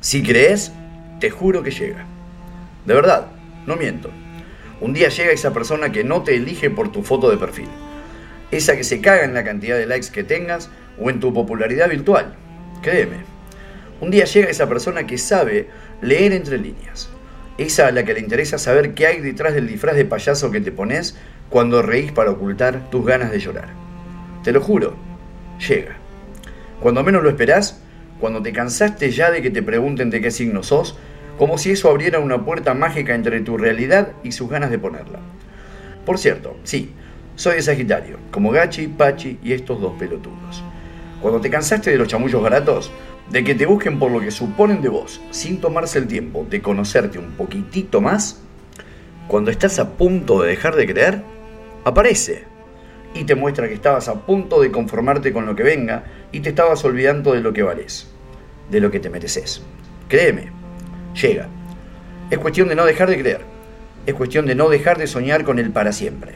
Si crees, te juro que llega. De verdad, no miento. Un día llega esa persona que no te elige por tu foto de perfil. Esa que se caga en la cantidad de likes que tengas o en tu popularidad virtual. Créeme. Un día llega esa persona que sabe leer entre líneas. Esa a la que le interesa saber qué hay detrás del disfraz de payaso que te pones cuando reís para ocultar tus ganas de llorar. Te lo juro, llega. Cuando menos lo esperás, cuando te cansaste ya de que te pregunten de qué signo sos, como si eso abriera una puerta mágica entre tu realidad y sus ganas de ponerla. Por cierto, sí, soy de Sagitario, como Gachi, Pachi y estos dos pelotudos. Cuando te cansaste de los chamullos baratos, de que te busquen por lo que suponen de vos, sin tomarse el tiempo de conocerte un poquitito más, cuando estás a punto de dejar de creer, aparece y te muestra que estabas a punto de conformarte con lo que venga y te estabas olvidando de lo que vales, de lo que te mereces. Créeme, llega. Es cuestión de no dejar de creer. Es cuestión de no dejar de soñar con él para siempre.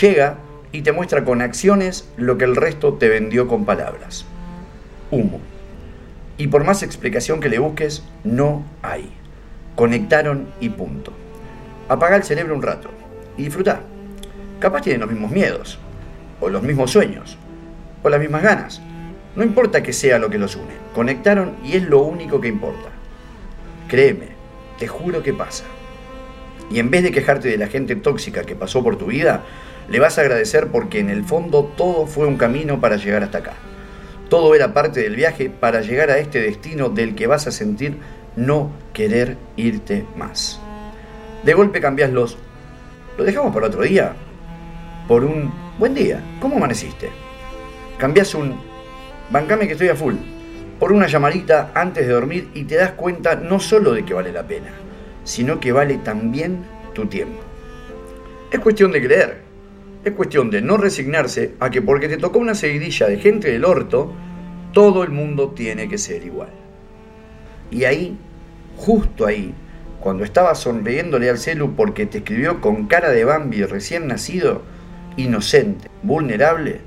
Llega y te muestra con acciones lo que el resto te vendió con palabras. Humo. Y por más explicación que le busques, no hay. Conectaron y punto. Apaga el cerebro un rato y disfruta. Capaz tienen los mismos miedos, o los mismos sueños, o las mismas ganas. No importa que sea lo que los une, conectaron y es lo único que importa. Créeme, te juro que pasa. Y en vez de quejarte de la gente tóxica que pasó por tu vida, le vas a agradecer porque en el fondo todo fue un camino para llegar hasta acá. Todo era parte del viaje para llegar a este destino del que vas a sentir no querer irte más. De golpe cambias los... ¿Lo dejamos para otro día? Por un buen día, ¿cómo amaneciste? Cambias un bancame que estoy a full por una llamadita antes de dormir y te das cuenta no solo de que vale la pena, sino que vale también tu tiempo. Es cuestión de creer, es cuestión de no resignarse a que porque te tocó una seguidilla de gente del orto, todo el mundo tiene que ser igual. Y ahí, justo ahí, cuando estabas sonriéndole al celu porque te escribió con cara de Bambi recién nacido, inocente, vulnerable,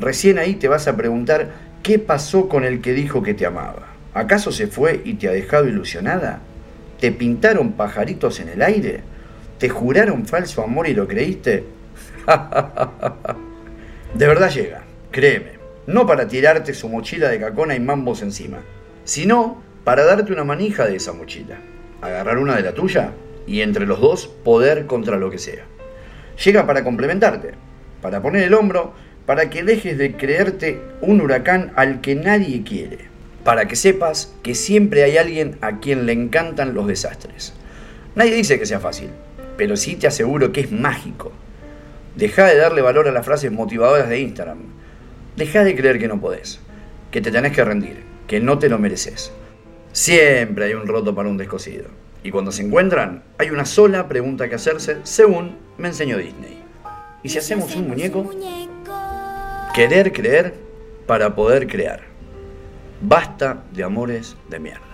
recién ahí te vas a preguntar qué pasó con el que dijo que te amaba. ¿Acaso se fue y te ha dejado ilusionada? ¿Te pintaron pajaritos en el aire? ¿Te juraron falso amor y lo creíste? de verdad llega, créeme, no para tirarte su mochila de cacona y mambos encima, sino para darte una manija de esa mochila, agarrar una de la tuya y entre los dos poder contra lo que sea llega para complementarte, para poner el hombro, para que dejes de creerte un huracán al que nadie quiere, para que sepas que siempre hay alguien a quien le encantan los desastres. Nadie dice que sea fácil, pero sí te aseguro que es mágico. Deja de darle valor a las frases motivadoras de Instagram. Deja de creer que no podés, que te tenés que rendir, que no te lo mereces. Siempre hay un roto para un descosido. Y cuando se encuentran, hay una sola pregunta que hacerse según me enseñó Disney. ¿Y si hacemos un muñeco? Querer creer para poder crear. Basta de amores de mierda.